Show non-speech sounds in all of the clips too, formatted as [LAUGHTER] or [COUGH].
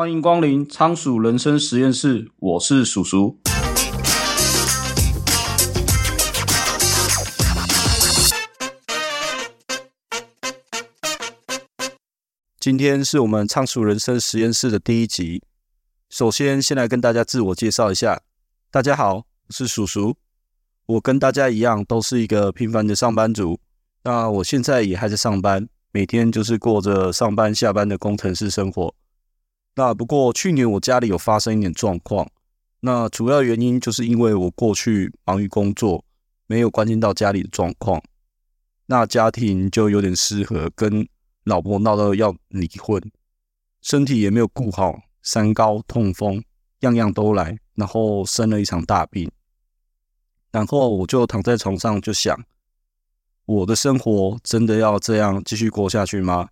欢迎光临仓鼠人生实验室，我是鼠鼠。今天是我们仓鼠人生实验室的第一集。首先，先来跟大家自我介绍一下。大家好，我是鼠鼠。我跟大家一样，都是一个平凡的上班族。那我现在也还在上班，每天就是过着上班下班的工程师生活。那不过去年我家里有发生一点状况，那主要原因就是因为我过去忙于工作，没有关心到家里的状况，那家庭就有点失和，跟老婆闹到要离婚，身体也没有顾好，三高痛风样样都来，然后生了一场大病，然后我就躺在床上就想，我的生活真的要这样继续过下去吗？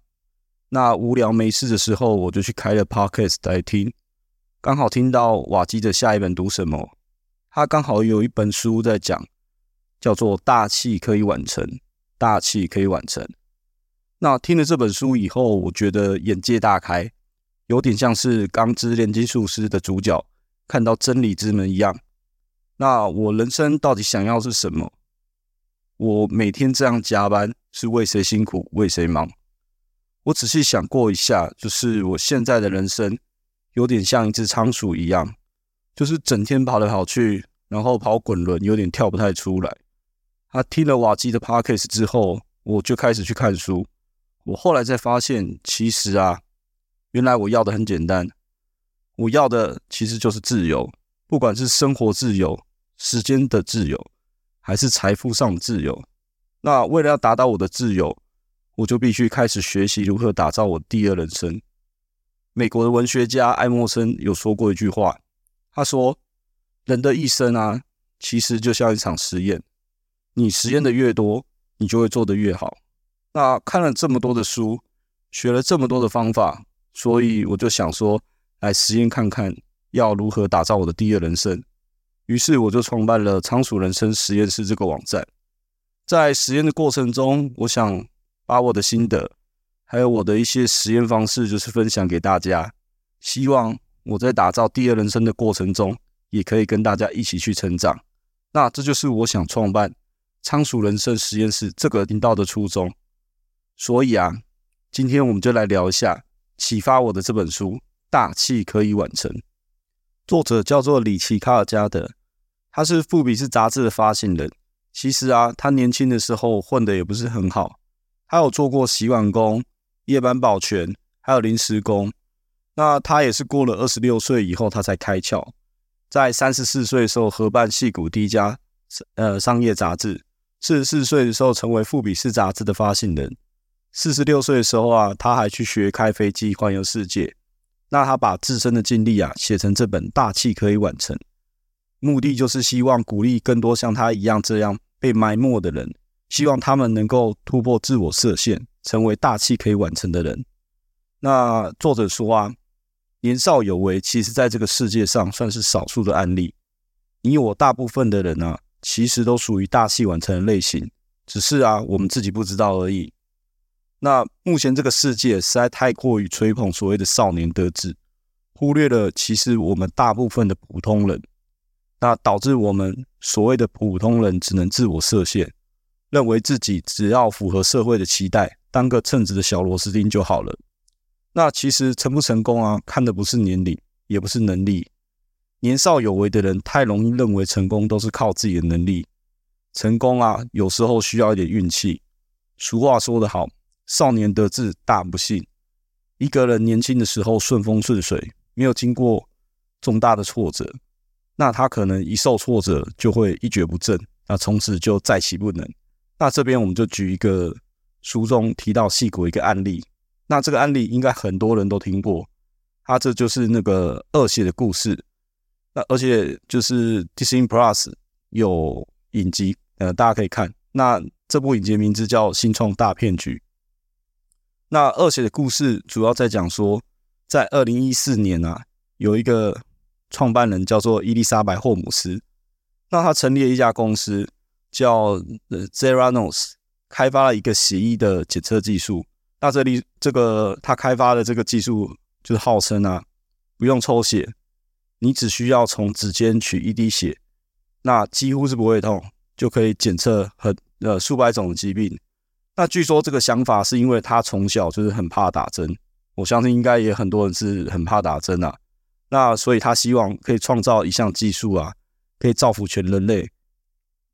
那无聊没事的时候，我就去开了 Podcast 来听，刚好听到瓦基的下一本读什么，他刚好有一本书在讲，叫做《大器可以晚成》，大器可以晚成。那听了这本书以后，我觉得眼界大开，有点像是《钢之炼金术师》的主角看到真理之门一样。那我人生到底想要是什么？我每天这样加班是为谁辛苦，为谁忙？我仔细想过一下，就是我现在的人生有点像一只仓鼠一样，就是整天跑来跑去，然后跑滚轮，有点跳不太出来。他听了瓦基的 podcast 之后，我就开始去看书。我后来才发现，其实啊，原来我要的很简单，我要的其实就是自由，不管是生活自由、时间的自由，还是财富上的自由。那为了要达到我的自由，我就必须开始学习如何打造我第二人生。美国的文学家爱默生有说过一句话，他说：“人的一生啊，其实就像一场实验，你实验的越多，你就会做得越好。”那看了这么多的书，学了这么多的方法，所以我就想说，来实验看看要如何打造我的第二人生。于是我就创办了仓鼠人生实验室这个网站。在实验的过程中，我想。把我的心得，还有我的一些实验方式，就是分享给大家。希望我在打造第二人生的过程中，也可以跟大家一起去成长。那这就是我想创办仓鼠人生实验室这个频道的初衷。所以啊，今天我们就来聊一下启发我的这本书《大器可以晚成》。作者叫做里奇·卡尔加德，他是富比士杂志的发行人。其实啊，他年轻的时候混得也不是很好。他有做过洗碗工、夜班保全，还有临时工。那他也是过了二十六岁以后，他才开窍，在三十四岁的时候合办戏谷第一家呃商业杂志。四十四岁的时候成为富比士杂志的发行人。四十六岁的时候啊，他还去学开飞机环游世界。那他把自身的经历啊写成这本《大器可以完成》，目的就是希望鼓励更多像他一样这样被埋没的人。希望他们能够突破自我设限，成为大器可以完成的人。那作者说啊，年少有为，其实在这个世界上算是少数的案例。你我大部分的人啊，其实都属于大器晚成的类型，只是啊，我们自己不知道而已。那目前这个世界实在太过于吹捧所谓的少年得志，忽略了其实我们大部分的普通人，那导致我们所谓的普通人只能自我设限。认为自己只要符合社会的期待，当个称职的小螺丝钉就好了。那其实成不成功啊，看的不是年龄，也不是能力。年少有为的人太容易认为成功都是靠自己的能力，成功啊，有时候需要一点运气。俗话说得好，少年得志大不幸。一个人年轻的时候顺风顺水，没有经过重大的挫折，那他可能一受挫折就会一蹶不振，那从此就再起不能。那这边我们就举一个书中提到戏骨一个案例，那这个案例应该很多人都听过，它这就是那个恶血的故事。那而且就是 Disney Plus 有影集，呃，大家可以看。那这部影集名字叫《新创大骗局》。那恶血的故事主要在讲说，在二零一四年啊，有一个创办人叫做伊丽莎白霍姆斯，那他成立了一家公司。叫呃 Zeranos 开发了一个血液的检测技术。那这里这个他开发的这个技术就是号称啊，不用抽血，你只需要从指尖取一滴血，那几乎是不会痛，就可以检测很呃数百种的疾病。那据说这个想法是因为他从小就是很怕打针，我相信应该也很多人是很怕打针啊。那所以他希望可以创造一项技术啊，可以造福全人类，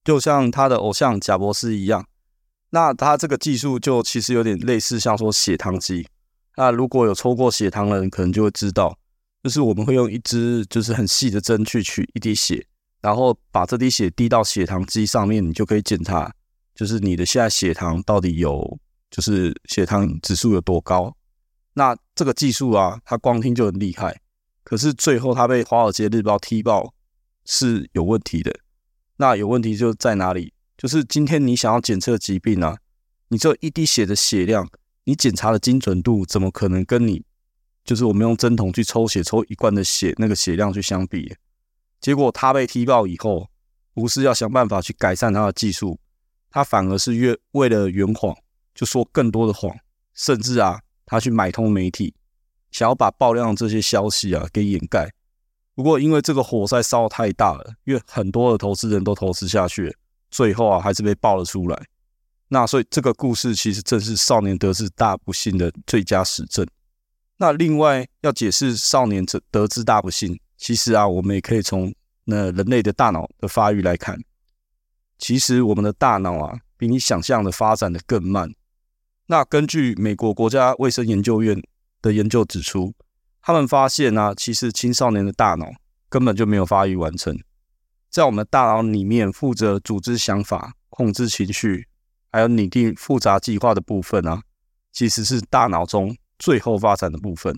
就像他的偶像贾伯斯一样。那他这个技术就其实有点类似像说血糖机。那如果有抽过血糖的人，可能就会知道，就是我们会用一支就是很细的针去取一滴血，然后把这滴血滴到血糖机上面，你就可以检查，就是你的现在血糖到底有，就是血糖指数有多高。那这个技术啊，它光听就很厉害。可是最后，他被《华尔街日报》踢爆是有问题的。那有问题就在哪里？就是今天你想要检测疾病啊，你这一滴血的血量，你检查的精准度怎么可能跟你就是我们用针筒去抽血抽一罐的血那个血量去相比？结果他被踢爆以后，不是要想办法去改善他的技术，他反而是越为了圆谎，就说更多的谎，甚至啊，他去买通媒体。想要把爆料这些消息啊给掩盖，不过因为这个火灾烧太大了，因为很多的投资人都投资下去，最后啊还是被爆了出来。那所以这个故事其实正是少年得志大不幸的最佳实证。那另外要解释少年者得志大不幸，其实啊我们也可以从那人类的大脑的发育来看，其实我们的大脑啊比你想象的发展的更慢。那根据美国国家卫生研究院。的研究指出，他们发现啊，其实青少年的大脑根本就没有发育完成。在我们的大脑里面，负责组织想法、控制情绪，还有拟定复杂计划的部分啊，其实是大脑中最后发展的部分。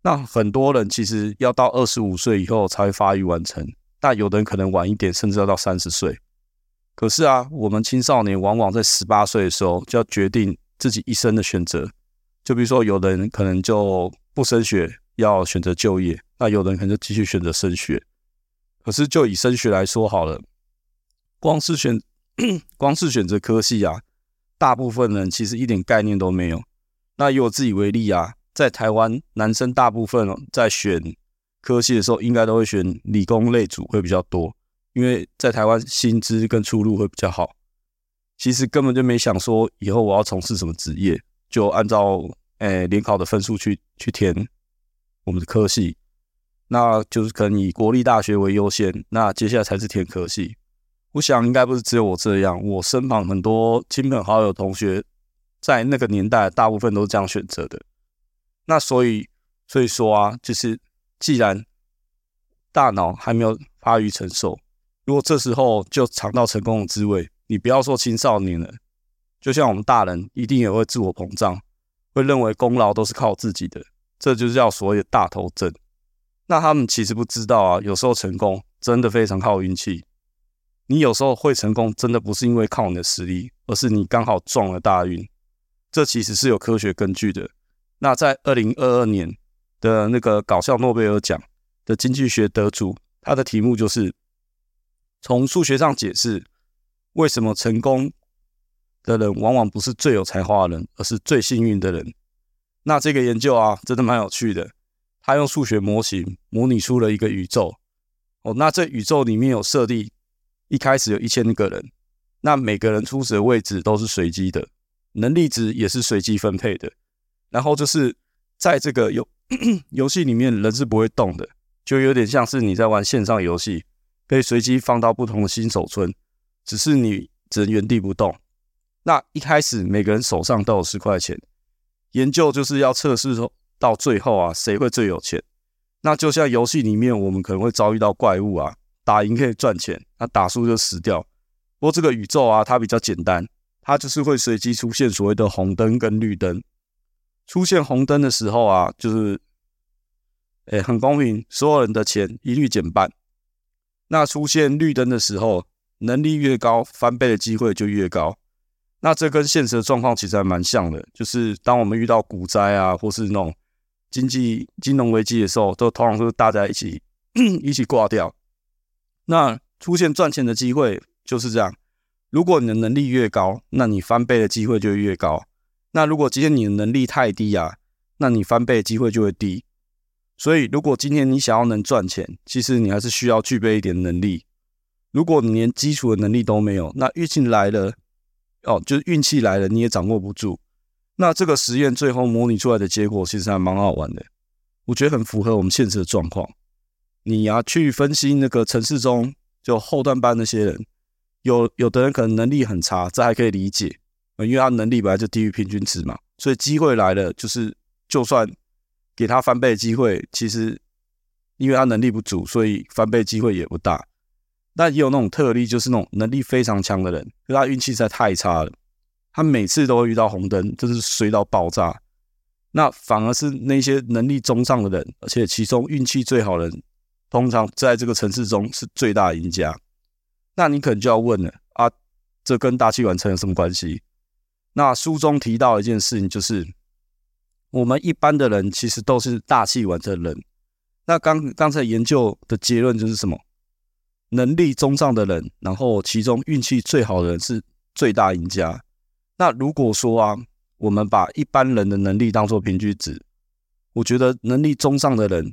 那很多人其实要到二十五岁以后才会发育完成，但有的人可能晚一点，甚至要到三十岁。可是啊，我们青少年往往在十八岁的时候就要决定自己一生的选择。就比如说，有的人可能就不升学，要选择就业；那有的人可能就继续选择升学。可是，就以升学来说好了，光是选 [COUGHS] 光是选择科系啊，大部分人其实一点概念都没有。那以我自己为例啊，在台湾，男生大部分在选科系的时候，应该都会选理工类组会比较多，因为在台湾薪资跟出路会比较好。其实根本就没想说以后我要从事什么职业。就按照诶联考的分数去去填我们的科系，那就是可能以国立大学为优先，那接下来才是填科系。我想应该不是只有我这样，我身旁很多亲朋好友同学在那个年代大部分都是这样选择的。那所以所以说啊，就是既然大脑还没有发育成熟，如果这时候就尝到成功的滋味，你不要说青少年了。就像我们大人一定也会自我膨胀，会认为功劳都是靠自己的，这就是叫所谓的大头症。那他们其实不知道啊，有时候成功真的非常靠运气。你有时候会成功，真的不是因为靠你的实力，而是你刚好撞了大运。这其实是有科学根据的。那在二零二二年的那个搞笑诺贝尔奖的经济学得主，他的题目就是从数学上解释为什么成功的人往往不是最有才华的人，而是最幸运的人。那这个研究啊，真的蛮有趣的。他用数学模型模拟出了一个宇宙。哦，那这宇宙里面有设定，一开始有一千个人，那每个人初始的位置都是随机的，能力值也是随机分配的。然后就是在这个游 [CLEARS THROAT] 游戏里面，人是不会动的，就有点像是你在玩线上游戏，被随机放到不同的新手村，只是你只能原地不动。那一开始每个人手上都有十块钱，研究就是要测试到最后啊，谁会最有钱？那就像游戏里面，我们可能会遭遇到怪物啊，打赢可以赚钱，那打输就死掉。不过这个宇宙啊，它比较简单，它就是会随机出现所谓的红灯跟绿灯。出现红灯的时候啊，就是，哎，很公平，所有人的钱一律减半。那出现绿灯的时候，能力越高，翻倍的机会就越高。那这跟现实的状况其实还蛮像的，就是当我们遇到股灾啊，或是那种经济金融危机的时候，都通常是大家一起 [CLEARS THROAT] 一起挂掉。那出现赚钱的机会就是这样，如果你的能力越高，那你翻倍的机会就越高。那如果今天你的能力太低啊，那你翻倍的机会就会低。所以，如果今天你想要能赚钱，其实你还是需要具备一点能力。如果你连基础的能力都没有，那运气来了，哦，就是运气来了，你也掌握不住。那这个实验最后模拟出来的结果，其实还蛮好玩的。我觉得很符合我们现实的状况。你要去分析那个城市中就后段班那些人，有有的人可能能力很差，这还可以理解，因为他能力本来就低于平均值嘛。所以机会来了，就是就算给他翻倍机会，其实因为他能力不足，所以翻倍机会也不大。但也有那种特例，就是那种能力非常强的人，可是他运气实在太差了，他每次都会遇到红灯，就是衰到爆炸。那反而是那些能力中上的人，而且其中运气最好的人，通常在这个城市中是最大赢家。那你可能就要问了啊，这跟大器晚成有什么关系？那书中提到一件事情，就是我们一般的人其实都是大器晚成的人。那刚刚才研究的结论就是什么？能力中上的人，然后其中运气最好的人是最大赢家。那如果说啊，我们把一般人的能力当做平均值，我觉得能力中上的人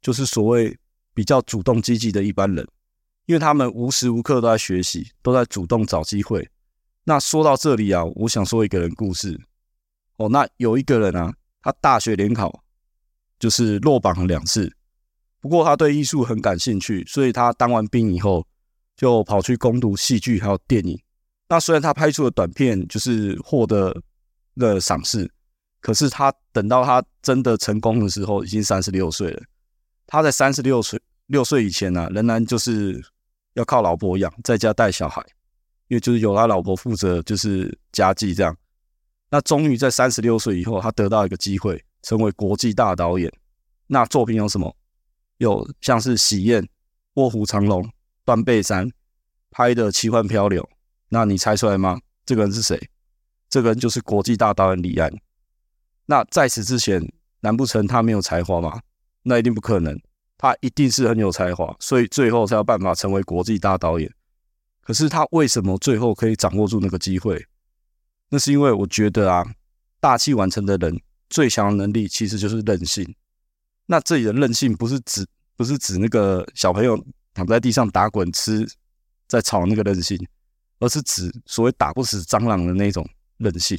就是所谓比较主动积极的一般人，因为他们无时无刻都在学习，都在主动找机会。那说到这里啊，我想说一个人故事。哦，那有一个人啊，他大学联考就是落榜了两次，不过他对艺术很感兴趣，所以他当完兵以后就跑去攻读戏剧还有电影。那虽然他拍出的短片就是获得的赏识，可是他等到他真的成功的时候，已经三十六岁了。他在三十六岁六岁以前呢、啊，仍然就是要靠老婆养，在家带小孩，因为就是由他老婆负责就是家计这样。那终于在三十六岁以后，他得到一个机会，成为国际大导演。那作品有什么？有像是《喜宴》《卧虎藏龙》《断背山》拍的《奇幻漂流》。那你猜出来吗？这个人是谁？这个人就是国际大导演李安。那在此之前，难不成他没有才华吗？那一定不可能，他一定是很有才华，所以最后才有办法成为国际大导演。可是他为什么最后可以掌握住那个机会？那是因为我觉得啊，大器晚成的人最强的能力其实就是任性。那这里的韧性不是指不是指那个小朋友躺在地上打滚吃在吵那个韧性，而是指所谓打不死蟑螂的那种。韧性。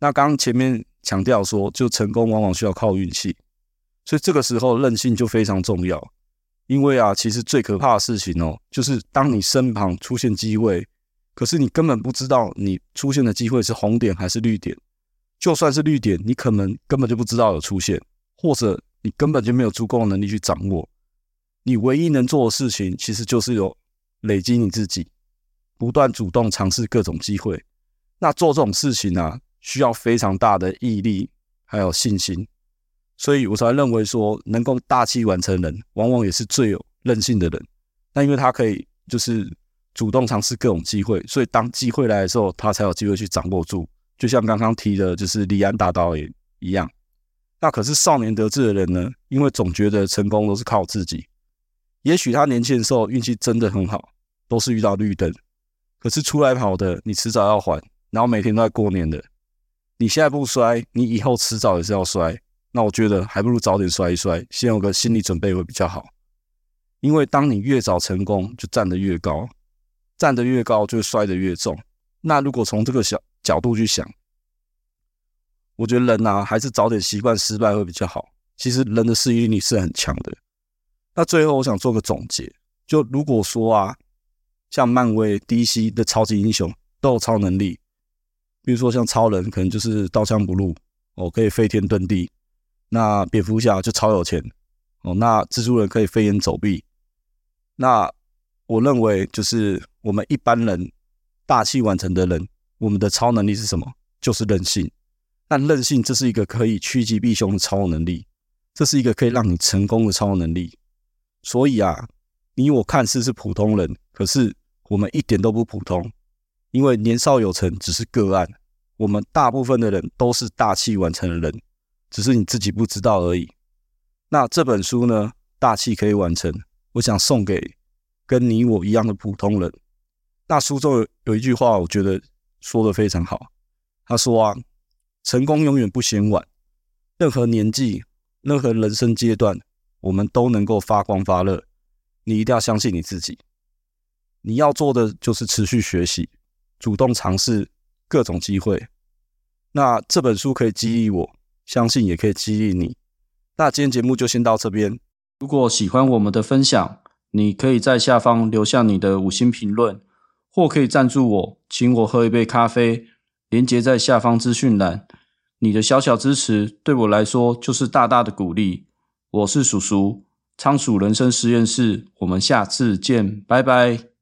那刚刚前面强调说，就成功往往需要靠运气，所以这个时候韧性就非常重要。因为啊，其实最可怕的事情哦，就是当你身旁出现机会，可是你根本不知道你出现的机会是红点还是绿点。就算是绿点，你可能根本就不知道有出现，或者你根本就没有足够的能力去掌握。你唯一能做的事情，其实就是有累积你自己，不断主动尝试各种机会。那做这种事情呢、啊，需要非常大的毅力，还有信心，所以我才认为说，能够大器晚成人，往往也是最有韧性的人。那因为他可以就是主动尝试各种机会，所以当机会来的时候，他才有机会去掌握住。就像刚刚提的，就是李安大导演一样。那可是少年得志的人呢，因为总觉得成功都是靠自己。也许他年轻的时候运气真的很好，都是遇到绿灯，可是出来跑的，你迟早要还。然后每天都在过年的，你现在不摔，你以后迟早也是要摔。那我觉得还不如早点摔一摔，先有个心理准备会比较好。因为当你越早成功，就站得越高，站得越高就摔得越重。那如果从这个小角度去想，我觉得人啊，还是早点习惯失败会比较好。其实人的适应力是很强的。那最后我想做个总结，就如果说啊，像漫威、DC 的超级英雄都有超能力。比如说像超人，可能就是刀枪不入哦，可以飞天遁地。那蝙蝠侠就超有钱哦。那蜘蛛人可以飞檐走壁。那我认为就是我们一般人大器晚成的人，我们的超能力是什么？就是任性。但韧性这是一个可以趋吉避凶的超能力，这是一个可以让你成功的超能力。所以啊，你我看似是普通人，可是我们一点都不普通。因为年少有成只是个案，我们大部分的人都是大器晚成的人，只是你自己不知道而已。那这本书呢，大器可以完成，我想送给跟你我一样的普通人。那书中有有一句话，我觉得说的非常好。他说啊，成功永远不嫌晚，任何年纪任何人生阶段，我们都能够发光发热。你一定要相信你自己。你要做的就是持续学习，主动尝试各种机会。那这本书可以激励我，相信也可以激励你。那今天节目就先到这边。如果喜欢我们的分享，你可以在下方留下你的五星评论，或可以赞助我，请我喝一杯咖啡。连接在下方资讯栏。你的小小支持对我来说就是大大的鼓励。我是鼠鼠，仓鼠人生实验室，我们下次见，拜拜。